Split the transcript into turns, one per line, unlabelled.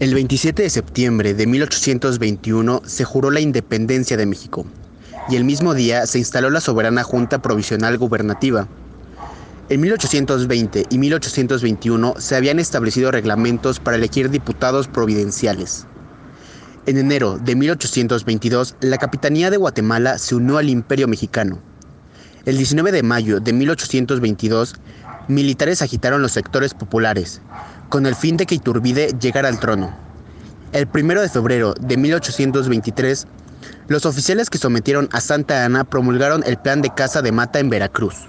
El 27 de septiembre de 1821 se juró la independencia de México y el mismo día se instaló la soberana Junta Provisional Gubernativa. En 1820 y 1821 se habían establecido reglamentos para elegir diputados providenciales. En enero de 1822, la Capitanía de Guatemala se unió al Imperio Mexicano. El 19 de mayo de 1822, militares agitaron los sectores populares, con el fin de que Iturbide llegara al trono. El 1 de febrero de 1823, los oficiales que sometieron a Santa Ana promulgaron el plan de caza de Mata en Veracruz.